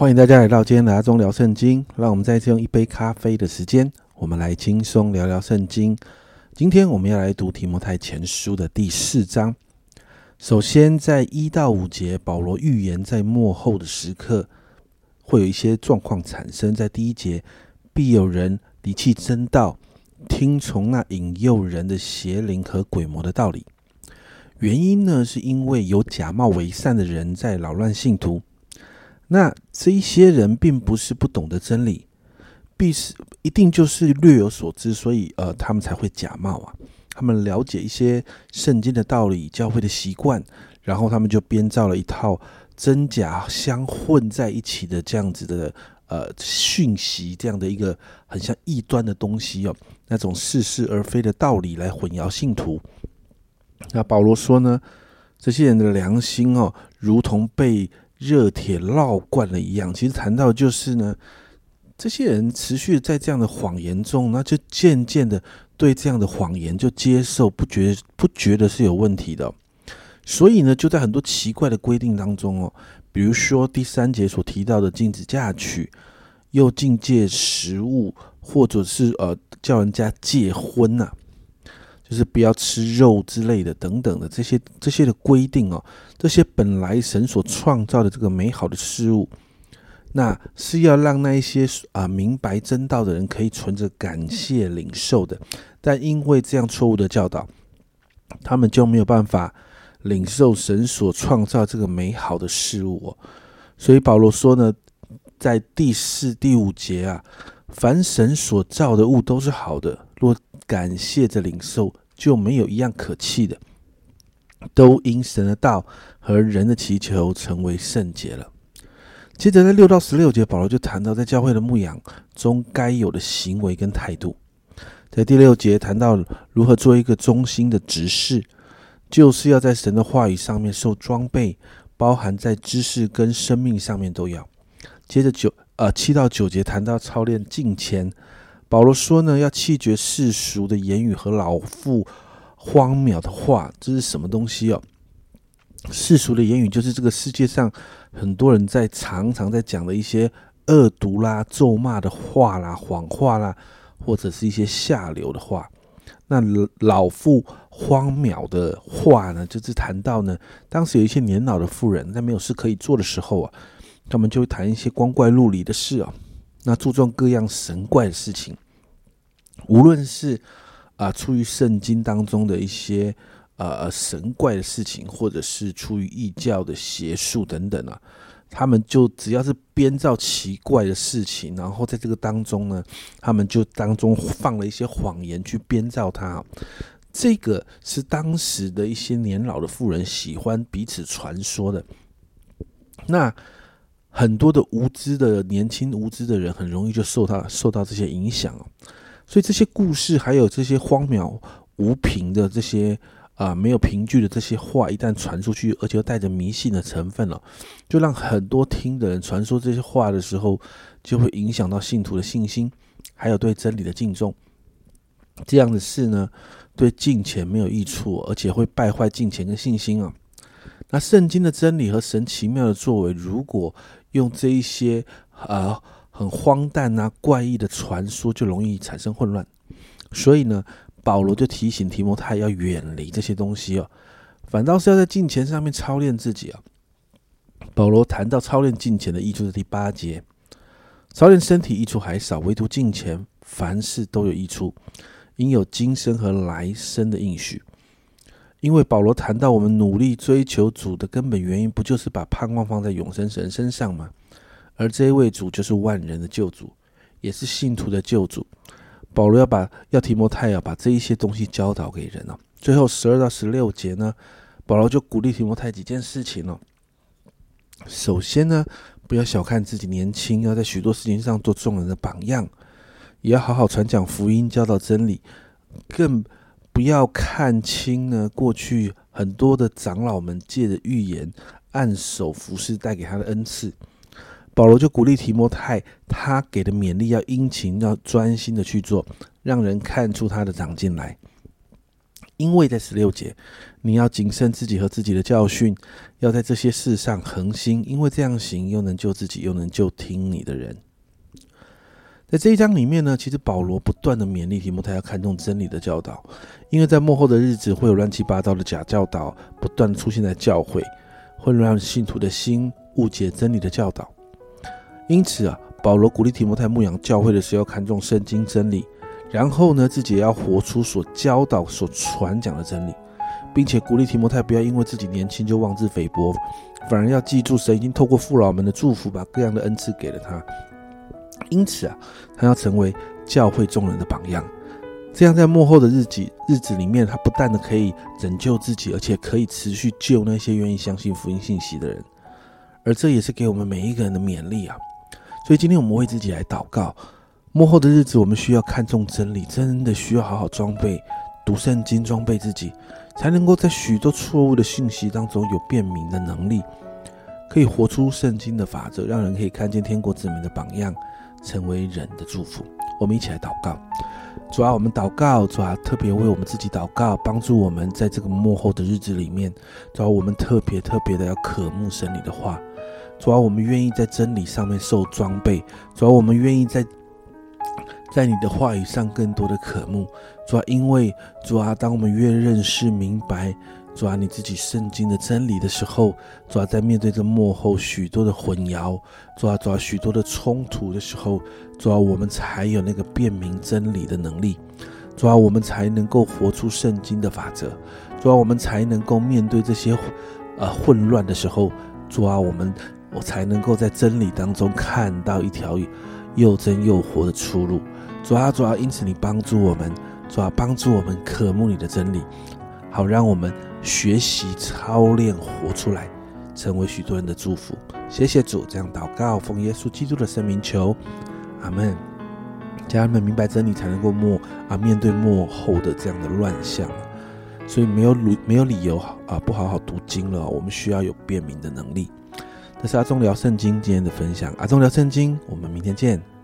欢迎大家来到今天的阿忠聊圣经。让我们再次用一杯咖啡的时间，我们来轻松聊聊圣经。今天我们要来读提摩太前书的第四章。首先，在一到五节，保罗预言在末后的时刻会有一些状况产生。在第一节，必有人离弃真道，听从那引诱人的邪灵和鬼魔的道理。原因呢，是因为有假冒为善的人在扰乱信徒。那这一些人并不是不懂得真理，必是一定就是略有所知，所以呃，他们才会假冒啊。他们了解一些圣经的道理、教会的习惯，然后他们就编造了一套真假相混在一起的这样子的呃讯息，这样的一个很像异端的东西哦，那种似是而非的道理来混淆信徒。那保罗说呢，这些人的良心哦，如同被热铁烙惯了一样。其实谈到就是呢，这些人持续在这样的谎言中，那就渐渐的对这样的谎言就接受，不觉不觉得是有问题的。所以呢，就在很多奇怪的规定当中哦，比如说第三节所提到的禁止嫁娶，又禁戒食物，或者是呃叫人家戒婚呐。就是不要吃肉之类的，等等的这些这些的规定哦，这些本来神所创造的这个美好的事物，那是要让那一些啊明白真道的人可以存着感谢领受的，但因为这样错误的教导，他们就没有办法领受神所创造这个美好的事物哦。所以保罗说呢，在第四、第五节啊，凡神所造的物都是好的，若感谢着领受。就没有一样可弃的，都因神的道和人的祈求成为圣洁了。接着在六到十六节，保罗就谈到在教会的牧养中该有的行为跟态度。在第六节谈到如何做一个忠心的执事，就是要在神的话语上面受装备，包含在知识跟生命上面都要。接着九呃七到九节谈到操练敬虔。保罗说呢，要弃绝世俗的言语和老妇荒谬的话，这是什么东西哦？世俗的言语就是这个世界上很多人在常常在讲的一些恶毒啦、咒骂的话啦、谎话啦，或者是一些下流的话。那老妇荒谬的话呢，就是谈到呢，当时有一些年老的妇人在没有事可以做的时候啊，他们就会谈一些光怪陆离的事啊。那注重各样神怪的事情，无论是啊出于圣经当中的一些呃神怪的事情，或者是出于异教的邪术等等啊，他们就只要是编造奇怪的事情，然后在这个当中呢，他们就当中放了一些谎言去编造它。这个是当时的一些年老的妇人喜欢彼此传说的。那。很多的无知的年轻无知的人，很容易就受到受到这些影响所以这些故事，还有这些荒谬无凭的这些啊没有凭据的这些话，一旦传出去，而且又带着迷信的成分了，就让很多听的人传说这些话的时候，就会影响到信徒的信心，还有对真理的敬重。这样的事呢，对敬虔没有益处，而且会败坏敬虔跟信心啊。那圣经的真理和神奇妙的作为，如果用这一些呃很荒诞啊怪异的传说，就容易产生混乱。所以呢，保罗就提醒提摩太要远离这些东西哦，反倒是要在金钱上面操练自己啊。保罗谈到操练金钱的益处是第八节，操练身体益处还少，唯独金钱凡事都有益处，应有今生和来生的应许。因为保罗谈到我们努力追求主的根本原因，不就是把盼望放在永生神身上吗？而这一位主就是万人的救主，也是信徒的救主。保罗要把要提摩太要把这一些东西教导给人了。最后十二到十六节呢，保罗就鼓励提摩太几件事情了。首先呢，不要小看自己年轻，要在许多事情上做众人的榜样，也要好好传讲福音，教导真理，更。不要看清呢，过去很多的长老们借着预言、按手服侍带给他的恩赐，保罗就鼓励提摩太，他给的勉励要殷勤、要专心的去做，让人看出他的长进来。因为在十六节，你要谨慎自己和自己的教训，要在这些事上恒心，因为这样行，又能救自己，又能救听你的人。在这一章里面呢，其实保罗不断的勉励提摩太要看重真理的教导，因为在幕后的日子会有乱七八糟的假教导不断出现在教会，会让信徒的心误解真理的教导。因此啊，保罗鼓励提摩太牧养教会的时候，要看重圣经真理，然后呢，自己也要活出所教导、所传讲的真理，并且鼓励提摩太不要因为自己年轻就妄自菲薄，反而要记住神已经透过父老们的祝福，把各样的恩赐给了他。因此啊，他要成为教会众人的榜样，这样在幕后的日子日子里面，他不但的可以拯救自己，而且可以持续救那些愿意相信福音信息的人，而这也是给我们每一个人的勉励啊。所以今天我们为自己来祷告，幕后的日子我们需要看重真理，真的需要好好装备读圣经，装备自己，才能够在许多错误的信息当中有辨明的能力，可以活出圣经的法则，让人可以看见天国子民的榜样。成为人的祝福，我们一起来祷告。主啊，我们祷告，主啊，特别为我们自己祷告，帮助我们在这个幕后的日子里面，主啊，我们特别特别的要渴慕神你的话。主啊，我们愿意在真理上面受装备。主啊，我们愿意在在你的话语上更多的渴慕。主啊，因为主啊，当我们越认识明白。抓，你自己圣经的真理的时候，抓，在面对着幕后许多的混淆，抓抓，许多的冲突的时候，抓，我们才有那个辨明真理的能力，抓，我们才能够活出圣经的法则，抓，我们才能够面对这些呃混乱的时候，抓，我们我才能够在真理当中看到一条又真又活的出路，抓抓，因此你帮助我们，主啊，帮助我们渴慕你的真理，好让我们。学习操练活出来，成为许多人的祝福。谢谢主，这样祷告，奉耶稣基督的圣名求，阿门。家人们明白真理，才能够幕啊面对幕后的这样的乱象。所以没有理没有理由啊不好好读经了。我们需要有辨明的能力。这是阿忠聊圣经今天的分享。阿忠聊圣经，我们明天见。